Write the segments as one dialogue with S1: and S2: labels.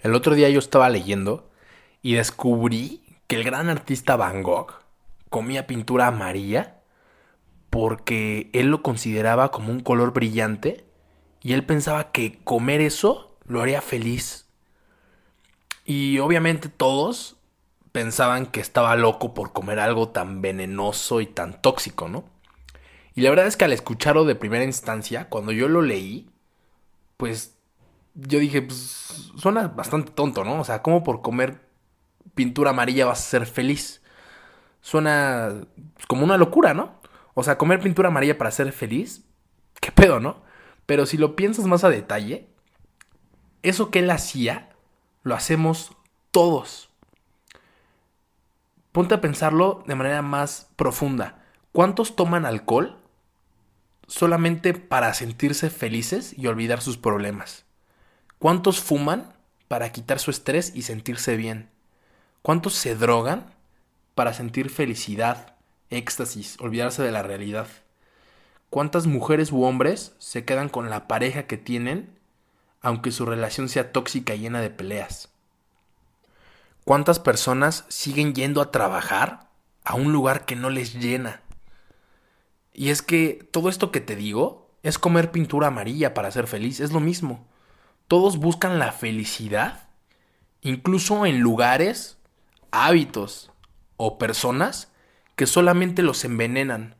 S1: El otro día yo estaba leyendo y descubrí que el gran artista Van Gogh comía pintura amarilla porque él lo consideraba como un color brillante y él pensaba que comer eso lo haría feliz. Y obviamente todos pensaban que estaba loco por comer algo tan venenoso y tan tóxico, ¿no? Y la verdad es que al escucharlo de primera instancia, cuando yo lo leí, pues yo dije, pues suena bastante tonto, ¿no? O sea, ¿cómo por comer pintura amarilla vas a ser feliz? Suena como una locura, ¿no? O sea, comer pintura amarilla para ser feliz, qué pedo, ¿no? Pero si lo piensas más a detalle, eso que él hacía, lo hacemos todos. Ponte a pensarlo de manera más profunda. ¿Cuántos toman alcohol solamente para sentirse felices y olvidar sus problemas? ¿Cuántos fuman para quitar su estrés y sentirse bien? ¿Cuántos se drogan para sentir felicidad, éxtasis, olvidarse de la realidad? ¿Cuántas mujeres u hombres se quedan con la pareja que tienen aunque su relación sea tóxica y llena de peleas? ¿Cuántas personas siguen yendo a trabajar a un lugar que no les llena? Y es que todo esto que te digo es comer pintura amarilla para ser feliz, es lo mismo. Todos buscan la felicidad, incluso en lugares, hábitos o personas que solamente los envenenan.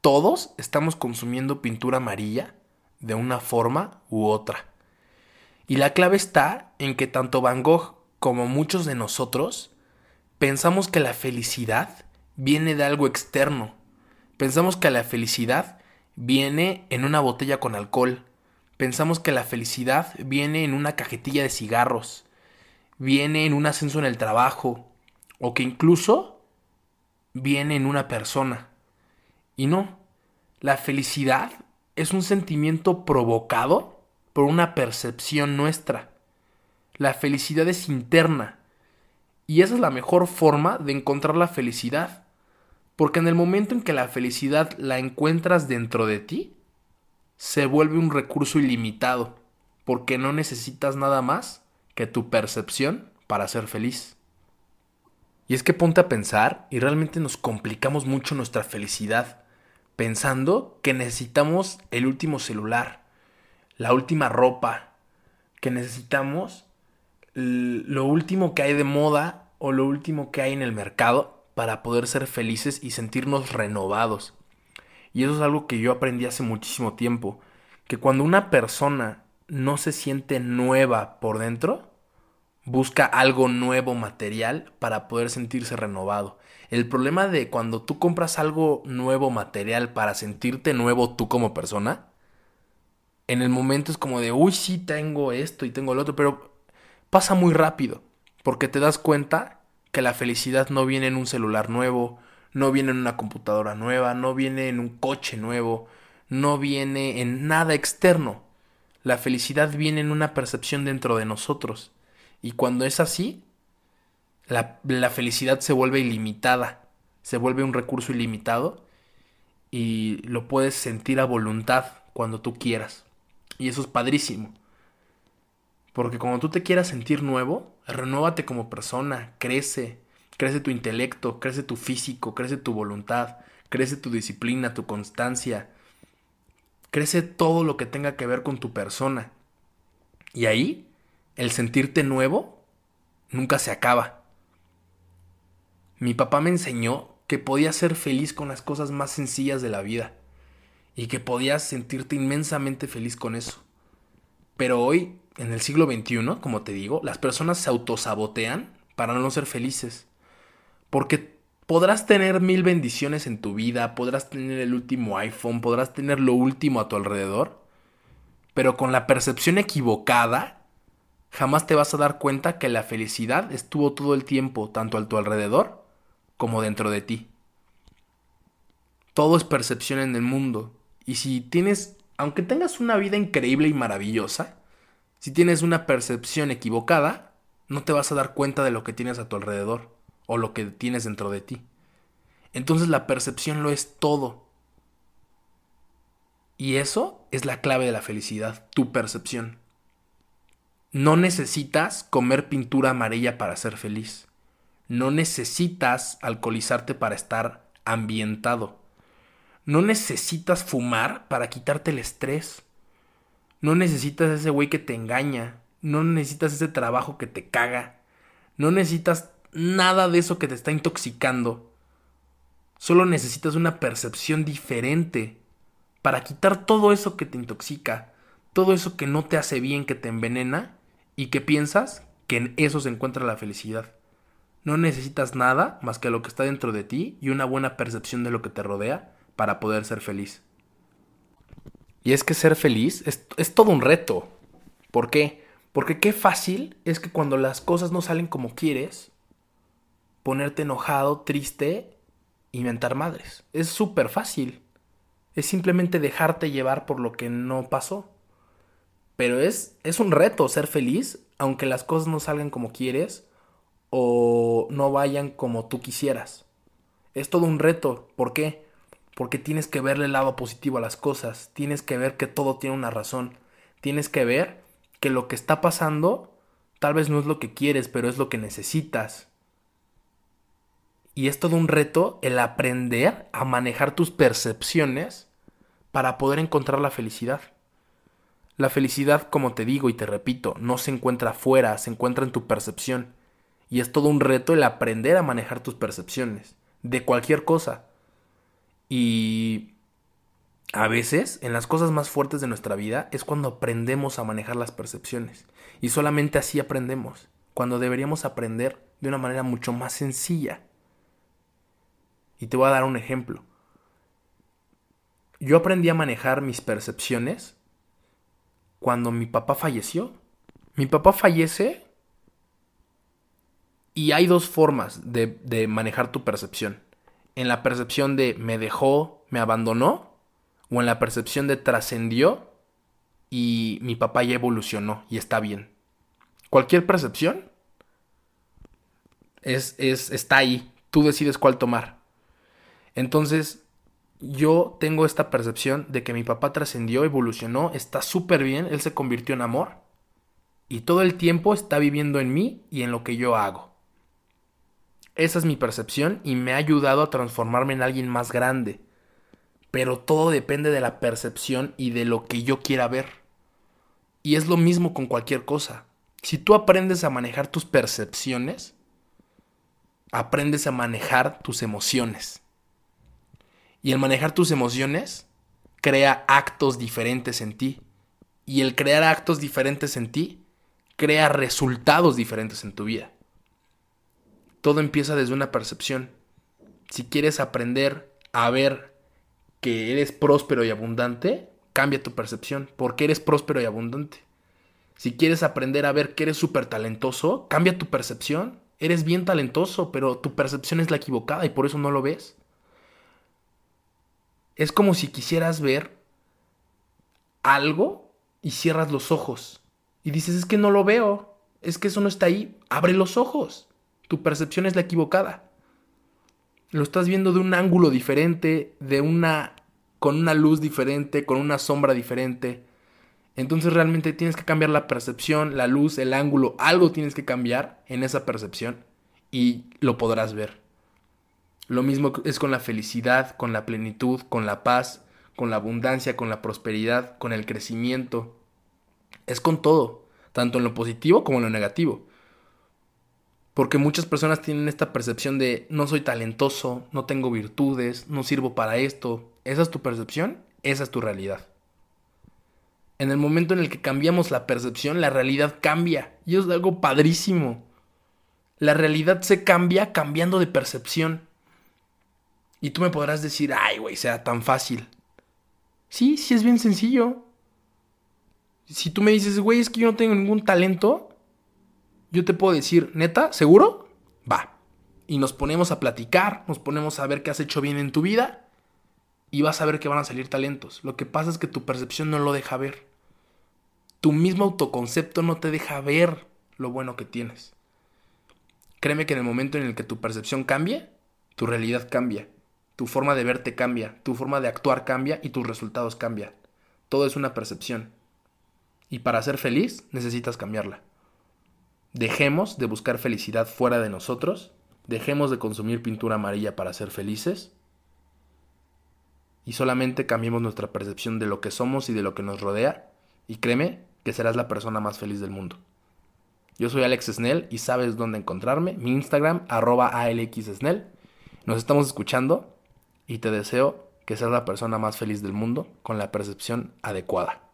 S1: Todos estamos consumiendo pintura amarilla de una forma u otra. Y la clave está en que tanto Van Gogh como muchos de nosotros pensamos que la felicidad viene de algo externo Pensamos que la felicidad viene en una botella con alcohol. Pensamos que la felicidad viene en una cajetilla de cigarros. Viene en un ascenso en el trabajo. O que incluso viene en una persona. Y no. La felicidad es un sentimiento provocado por una percepción nuestra. La felicidad es interna. Y esa es la mejor forma de encontrar la felicidad. Porque en el momento en que la felicidad la encuentras dentro de ti, se vuelve un recurso ilimitado, porque no necesitas nada más que tu percepción para ser feliz. Y es que ponte a pensar y realmente nos complicamos mucho nuestra felicidad, pensando que necesitamos el último celular, la última ropa, que necesitamos lo último que hay de moda o lo último que hay en el mercado para poder ser felices y sentirnos renovados. Y eso es algo que yo aprendí hace muchísimo tiempo, que cuando una persona no se siente nueva por dentro, busca algo nuevo material para poder sentirse renovado. El problema de cuando tú compras algo nuevo material para sentirte nuevo tú como persona, en el momento es como de, uy, sí tengo esto y tengo el otro, pero pasa muy rápido, porque te das cuenta que la felicidad no viene en un celular nuevo, no viene en una computadora nueva, no viene en un coche nuevo, no viene en nada externo. La felicidad viene en una percepción dentro de nosotros. Y cuando es así, la, felicidad se vuelve ilimitada, se vuelve un recurso ilimitado y lo puedes sentir a voluntad cuando tú quieras. Y eso es padrísimo. Porque cuando tú te quieras sentir nuevo, renuévate como persona, crece, crece tu intelecto, crece tu físico, crece tu voluntad, crece tu disciplina, tu constancia, crece todo lo que tenga que ver con tu persona. Y ahí, el sentirte nuevo nunca se acaba. Mi papá me enseñó que podías ser feliz con las cosas más sencillas de la vida y que podías sentirte inmensamente feliz con eso. Pero hoy en el siglo XXI, como te digo, las personas se autosabotean para no ser felices. Porque podrás tener mil bendiciones en tu vida, podrás tener el último iPhone, podrás tener lo último a tu alrededor, pero con la percepción equivocada, jamás te vas a dar cuenta que la felicidad estuvo todo el tiempo, tanto a tu alrededor como dentro de ti. Todo es percepción en el mundo. Y si tienes, aunque tengas una vida increíble y maravillosa, si tienes una percepción equivocada, no te vas a dar cuenta de lo que tienes a tu alrededor o lo que tienes dentro de ti. Entonces la percepción lo es todo. Y eso es la clave de la felicidad, tu percepción. No necesitas comer pintura amarilla para ser feliz. No necesitas alcoholizarte para estar ambientado. No necesitas fumar para quitarte el estrés. No necesitas ese güey que te engaña. No necesitas ese trabajo que te caga. No necesitas nada de eso que te está intoxicando. Solo necesitas una percepción diferente para quitar todo eso que te intoxica, todo eso que no te hace bien, que te envenena y que piensas que en eso se encuentra la felicidad. No necesitas nada más que lo que está dentro de ti y una buena percepción de lo que te rodea para poder ser feliz. Y es que ser feliz es, es todo un reto. ¿Por qué? Porque qué fácil es que cuando las cosas no salen como quieres, ponerte enojado, triste, inventar madres. Es súper fácil. Es simplemente dejarte llevar por lo que no pasó. Pero es, es un reto ser feliz, aunque las cosas no salgan como quieres o no vayan como tú quisieras. Es todo un reto. ¿Por qué? Porque tienes que verle el lado positivo a las cosas. Tienes que ver que todo tiene una razón. Tienes que ver que lo que está pasando tal vez no es lo que quieres, pero es lo que necesitas. Y es todo un reto el aprender a manejar tus percepciones para poder encontrar la felicidad. La felicidad, como te digo y te repito, no se encuentra afuera, se encuentra en tu percepción. Y es todo un reto el aprender a manejar tus percepciones, de cualquier cosa. Y a veces, en las cosas más fuertes de nuestra vida, es cuando aprendemos a manejar las percepciones. Y solamente así aprendemos, cuando deberíamos aprender de una manera mucho más sencilla. Y te voy a dar un ejemplo. Yo aprendí a manejar mis percepciones cuando mi papá falleció. Mi papá fallece y hay dos formas de, de, manejar tu percepción. En la percepción de me dejó, me abandonó, o en la percepción de trascendió y mi papá ya evolucionó y está bien. Cualquier percepción es, es, está ahí. Tú decides cuál tomar. Entonces, yo tengo esta percepción de que mi papá trascendió, evolucionó, está súper bien, él se convirtió en amor y todo el tiempo está viviendo en mí y en lo que yo hago. Esa es mi percepción y me ha ayudado a transformarme en alguien más grande. Pero todo depende de la percepción y de lo que yo quiera ver. Y es lo mismo con cualquier cosa. Si tú aprendes a manejar tus percepciones, aprendes a manejar tus emociones. Y el manejar tus emociones crea actos diferentes en ti. Y el crear actos diferentes en ti crea resultados diferentes en tu vida. Todo empieza desde una percepción. Si quieres aprender a ver que eres próspero y abundante, cambia tu percepción. porque eres próspero y abundante? Si quieres aprender a ver que eres súper talentoso, cambia tu percepción. Eres bien talentoso, pero tu percepción es la equivocada y por eso no lo ves. Es como si quisieras ver algo y cierras los ojos. Y dices, es que no lo veo. Es que eso no está ahí. Abre los ojos. Tu percepción es la equivocada. Lo estás viendo de un ángulo diferente, de una con una luz diferente, con una sombra diferente. Entonces realmente tienes que cambiar la percepción, la luz, el ángulo, algo tienes que cambiar en esa percepción y lo podrás ver. Lo mismo es con la felicidad, con la plenitud, con la paz, con la abundancia, con la prosperidad, con el crecimiento. Es con todo, tanto en lo positivo como en lo negativo. Porque muchas personas tienen esta percepción de no soy talentoso, no tengo virtudes, no sirvo para esto. ¿Esa es tu percepción? Esa es tu realidad. En el momento en el que cambiamos la percepción, la realidad cambia. Y es algo padrísimo. La realidad se cambia cambiando de percepción. Y tú me podrás decir, ay, güey, sea tan fácil. Sí, sí es bien sencillo. Si tú me dices, güey, es que yo no tengo ningún talento, yo te puedo decir, neta, ¿seguro? Va. Y nos ponemos a platicar, nos ponemos a ver qué has hecho bien en tu vida y vas a ver que van a salir talentos. Lo que pasa es que tu percepción no lo deja ver. Tu mismo autoconcepto no te deja ver lo bueno que tienes. Créeme que en el momento en el que tu percepción cambie, tu realidad cambia. Tu forma de verte cambia, tu forma de actuar cambia y tus resultados cambian. Todo es una percepción. Y para ser feliz necesitas cambiarla. Dejemos de buscar felicidad fuera de nosotros, dejemos de consumir pintura amarilla para ser felices y solamente cambiemos nuestra percepción de lo que somos y de lo que nos rodea y créeme que serás la persona más feliz del mundo. Yo soy Alex Snell y sabes dónde encontrarme. Mi Instagram, arroba ALXSnell. Nos estamos escuchando y te deseo que seas la persona más feliz del mundo con la percepción adecuada.